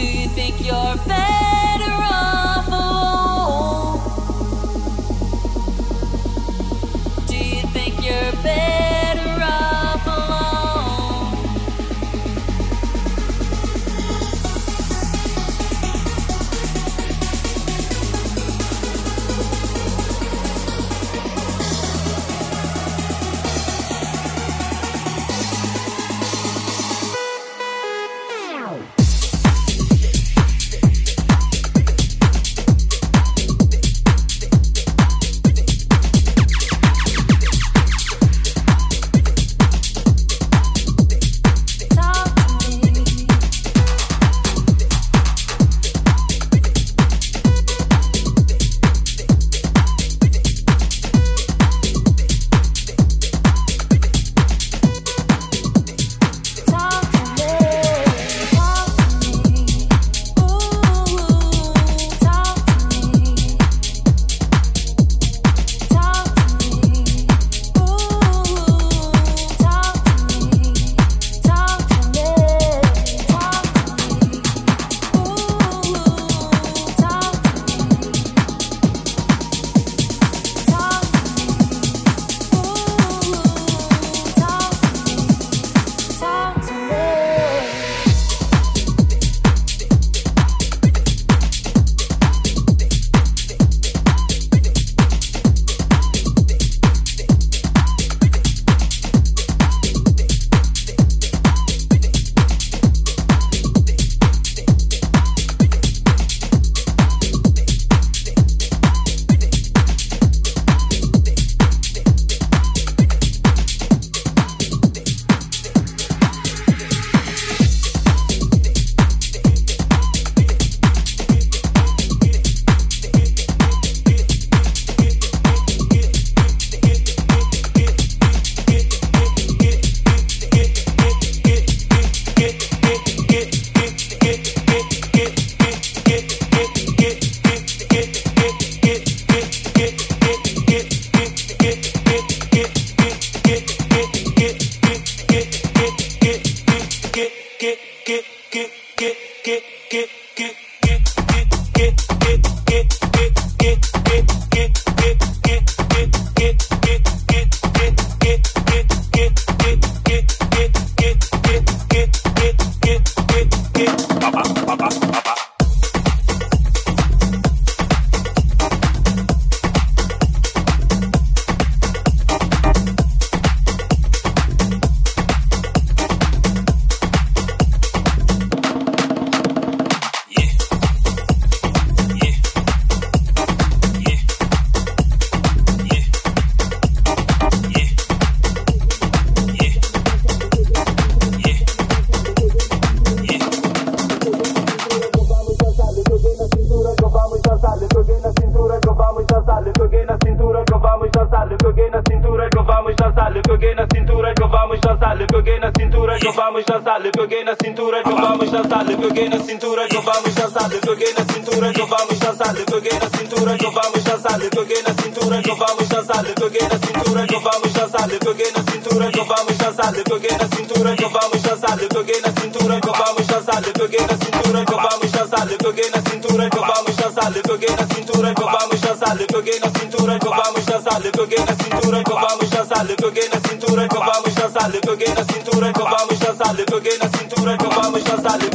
Do you think you're better cintura, que vamos dançar. Lhe peguei na cintura, que vamos dançar. Lhe peguei na cintura, que vamos dançar. Lhe peguei na cintura, que vamos dançar. Lhe peguei na cintura, que vamos dançar. Lhe peguei na cintura, que vamos dançar. Lhe peguei na cintura, que vamos dançar. Lhe peguei na cintura, que vamos dançar.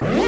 What?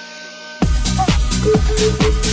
Música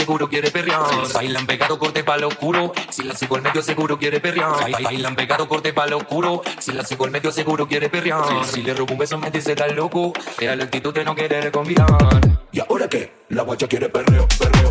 seguro quiere perrear. Bailan pegado, corte pa' lo oscuro. Si la sigo al medio, seguro quiere perrear. Bailan pegado, corte pa' lo oscuro. Si la sigo al medio, seguro quiere perrear. Si le robo un beso, me dice tan loco. Era la actitud de no querer convidar. ¿Y ahora qué? La guacha quiere perreo, perreo.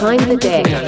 behind the deck.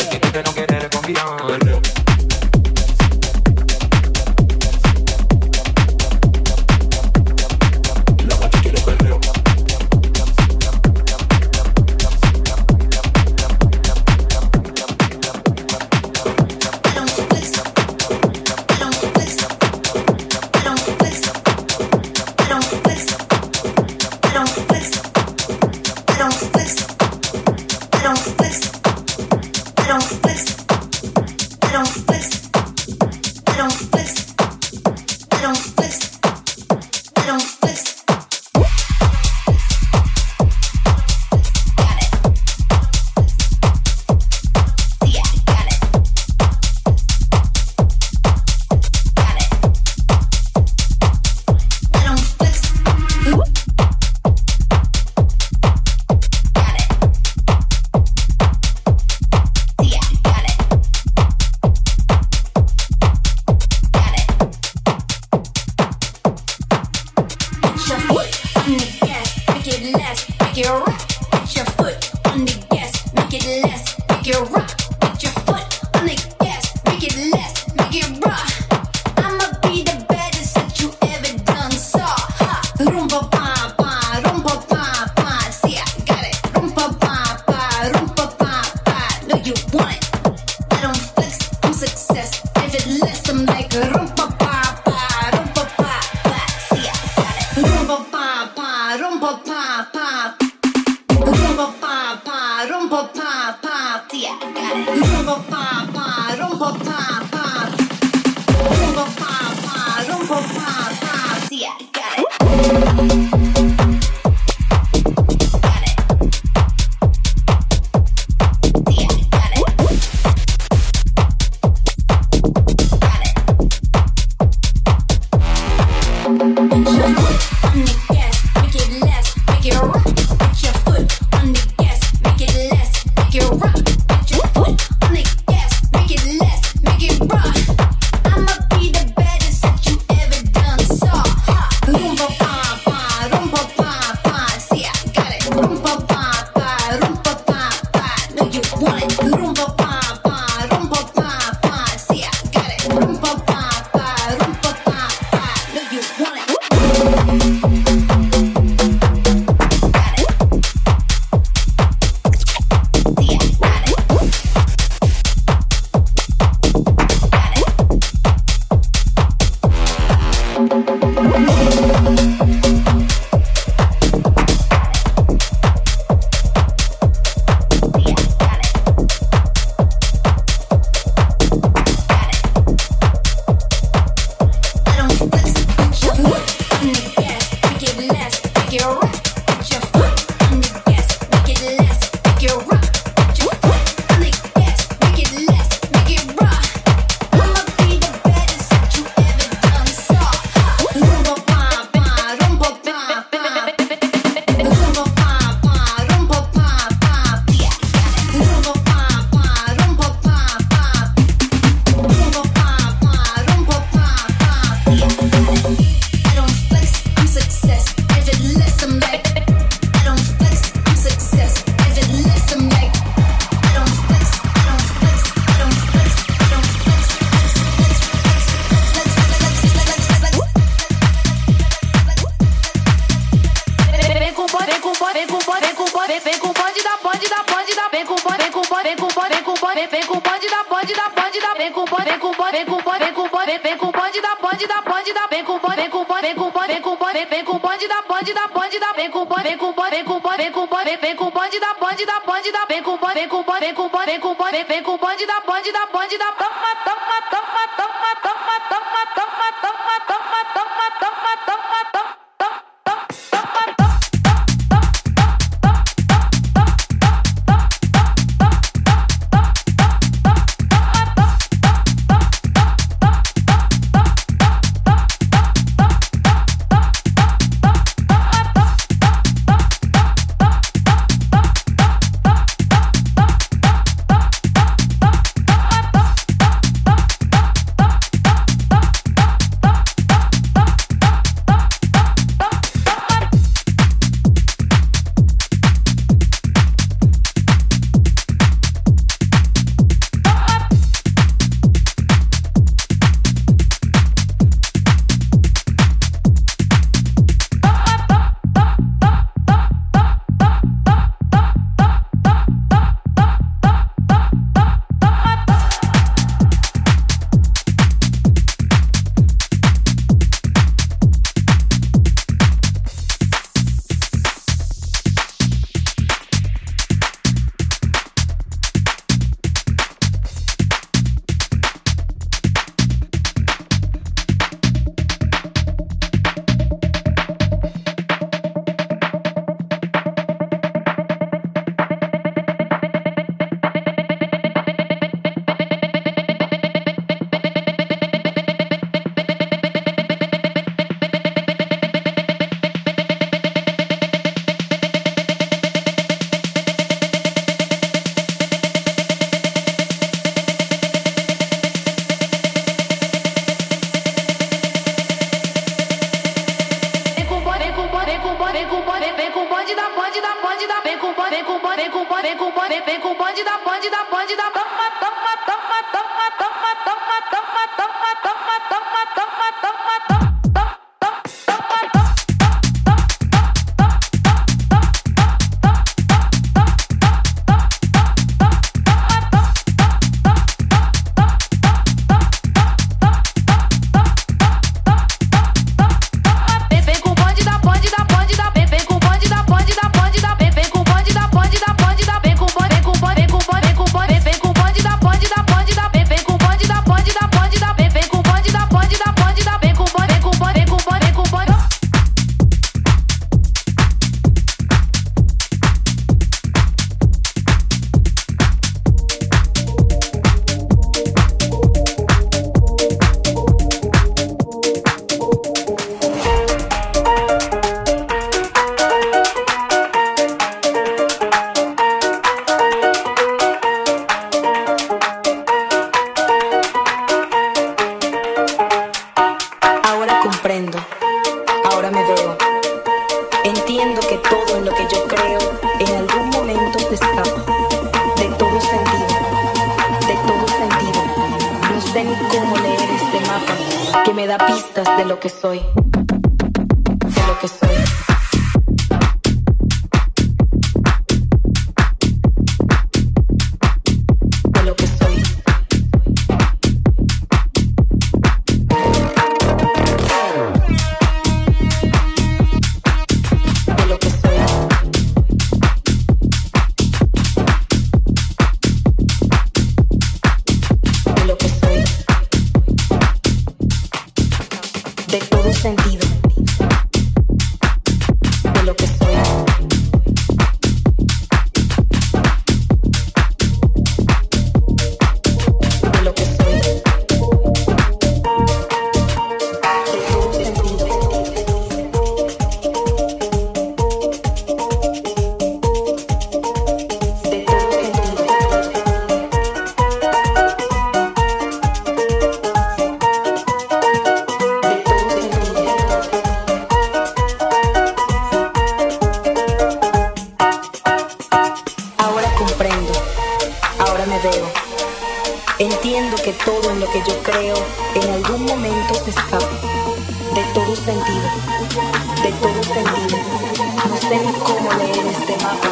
en este mapa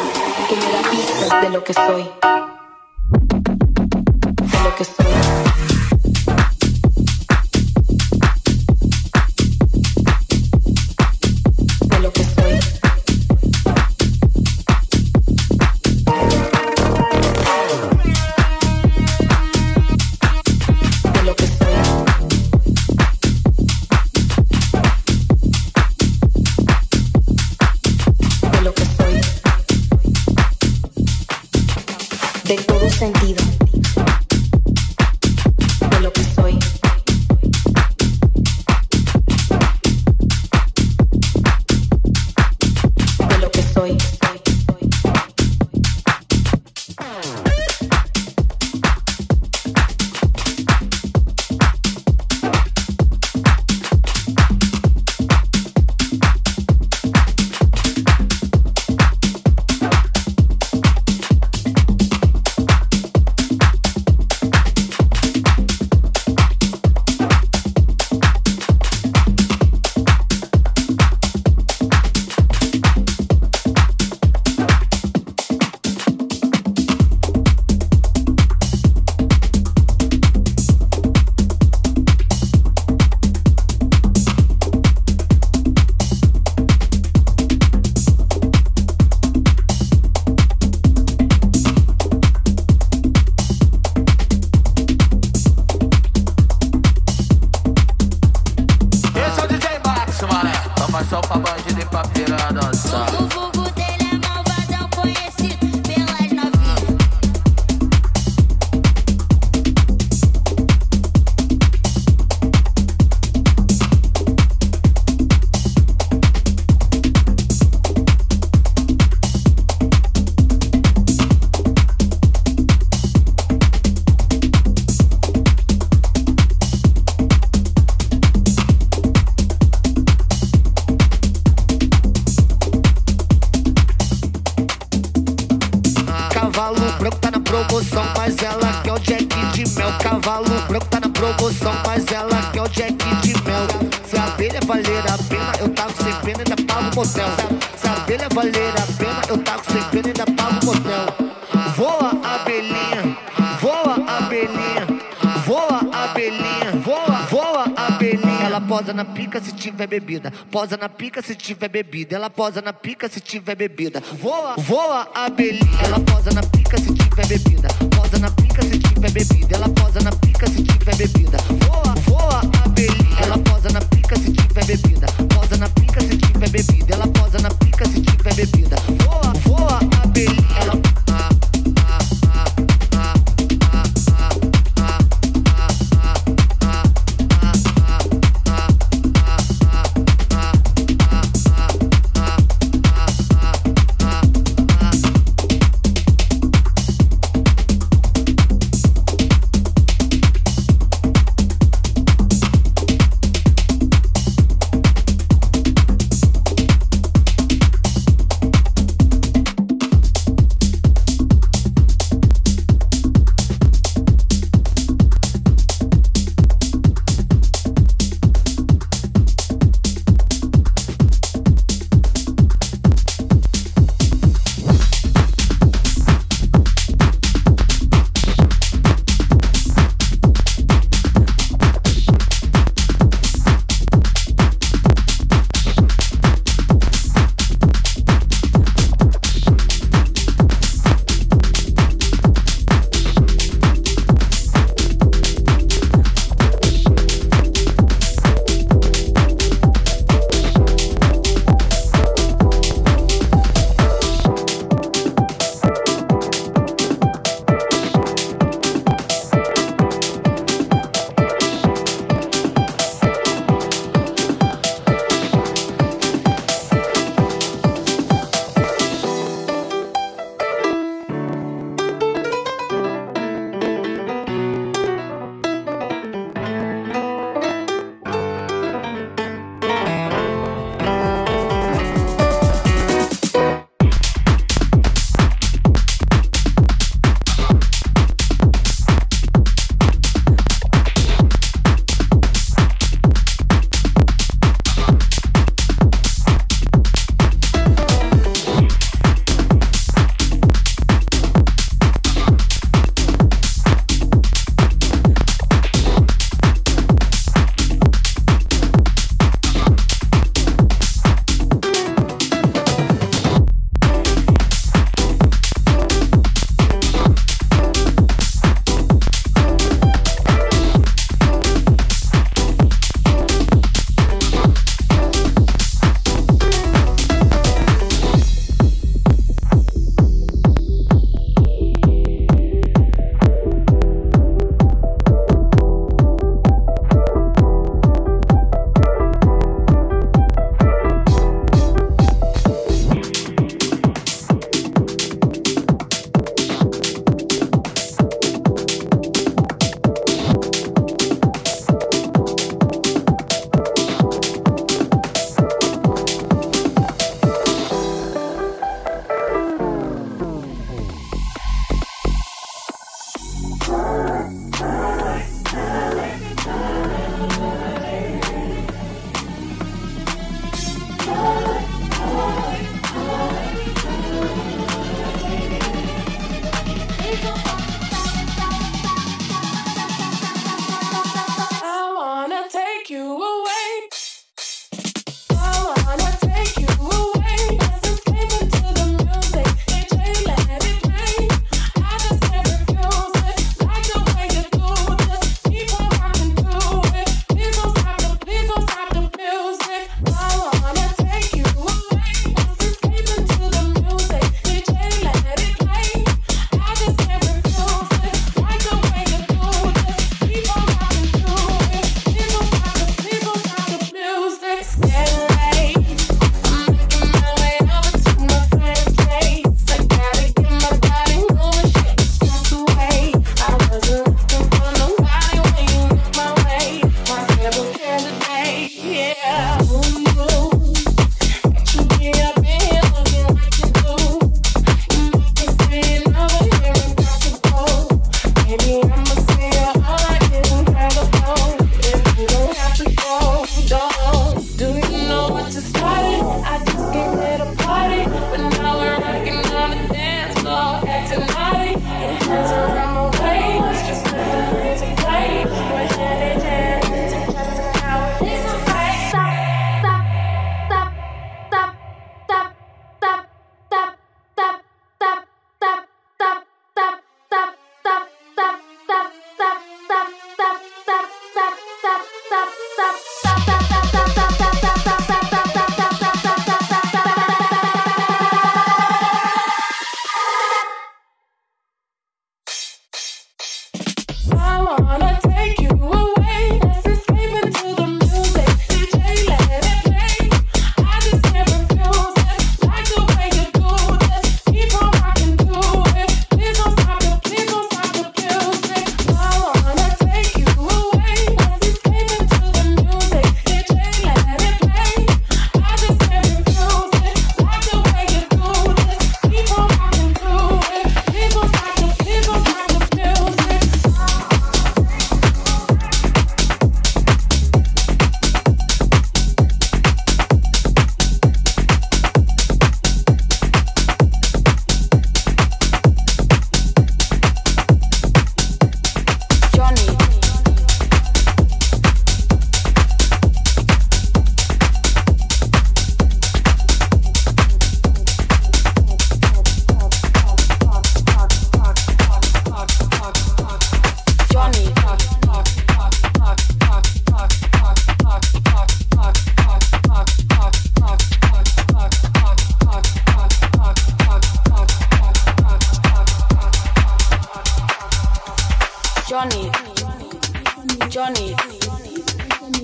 que me da pistas de lo que soy. pica se tiver bebida. Posa na pica se tiver bebida. Ela posa na pica se tiver bebida. Voa, voa abelhinha. Ela posa na pica se tiver bebida. Posa na pica se tiver bebida. Ela posa na pica se tiver bebida.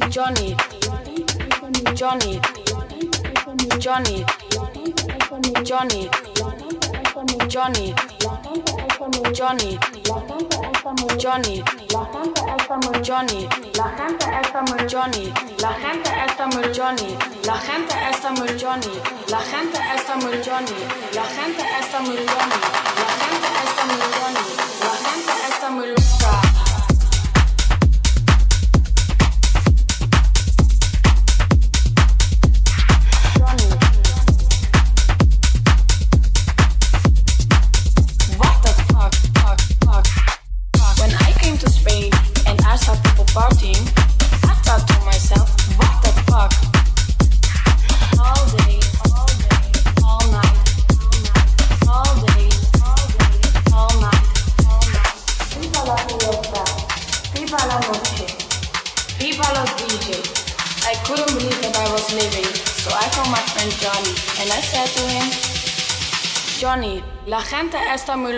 Johnny, Johnny, Johnny, Johnny, Johnny, Johnny, Johnny, Johnny, la gente está muy Johnny, la gente está muy Johnny, la gente está muy Johnny, la gente está muy Johnny, la gente está muy Johnny, la gente está muy Johnny, la gente está muy loca.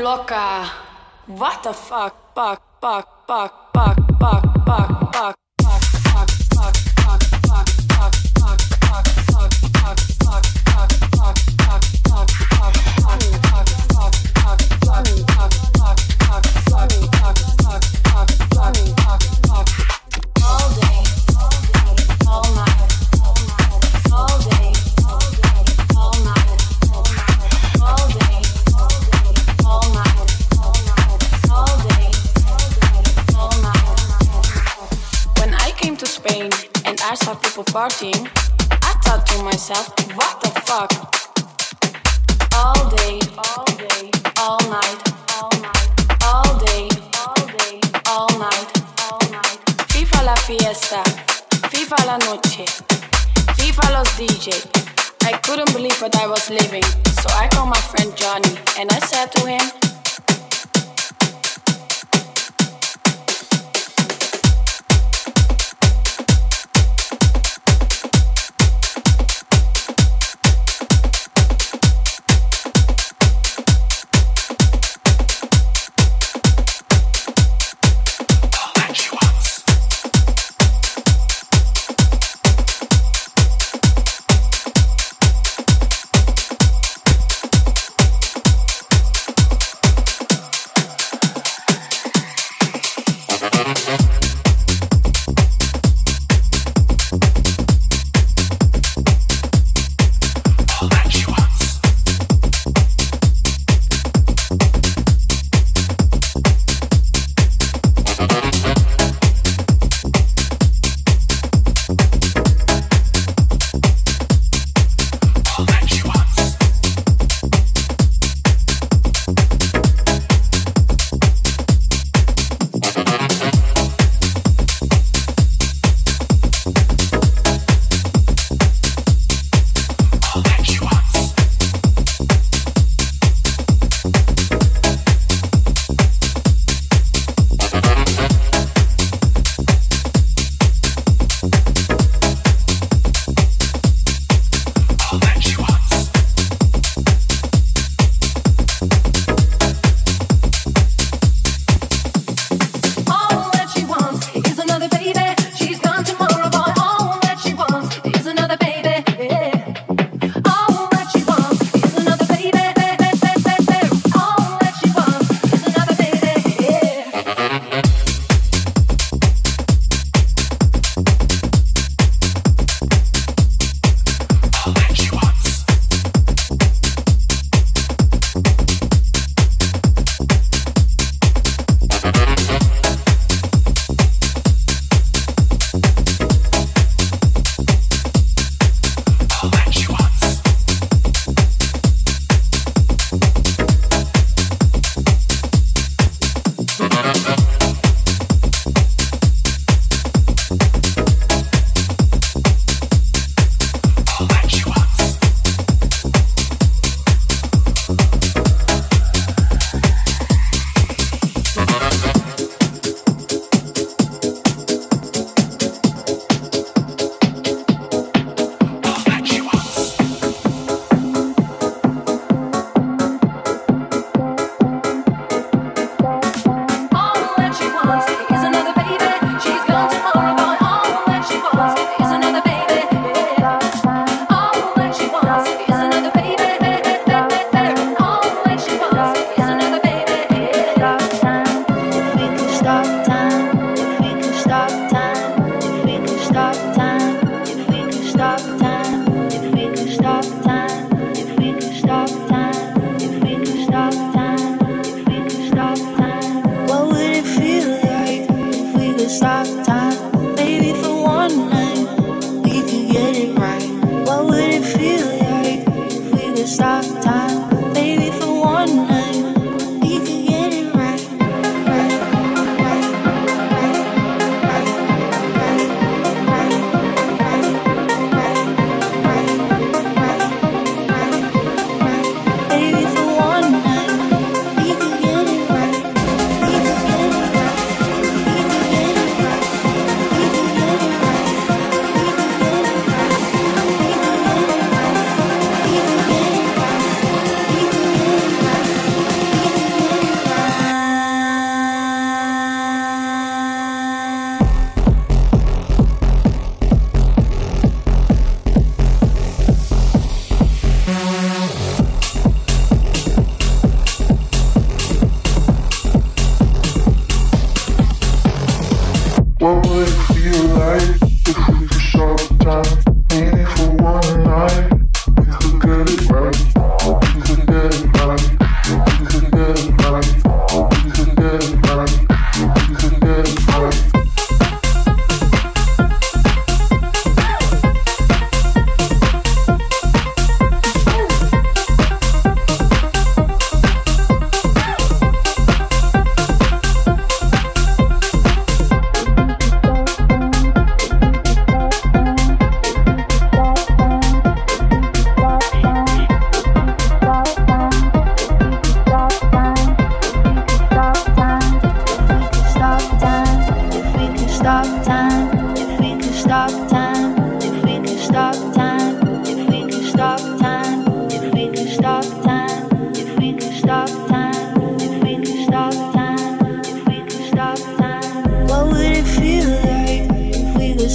Loca. What the fuck, fuck, fuck, fuck, fuck, partying, I thought to myself, what the fuck? All day, all day, all night, all night, all day, all day, all night, all night. FIFA la fiesta, FIFA la noche, FIFA los DJ. I couldn't believe what I was living, so I called my friend Johnny and I said to him,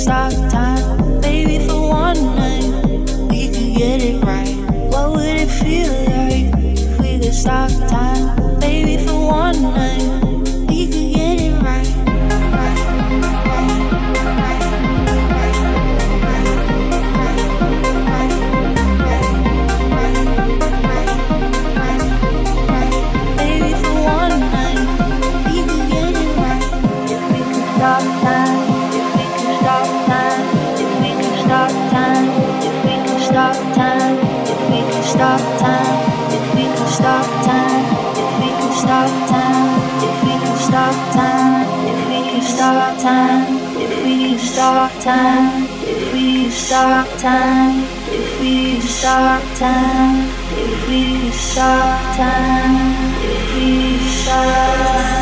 stop. stop time, if we stop time, if we could stop time, if we stop time.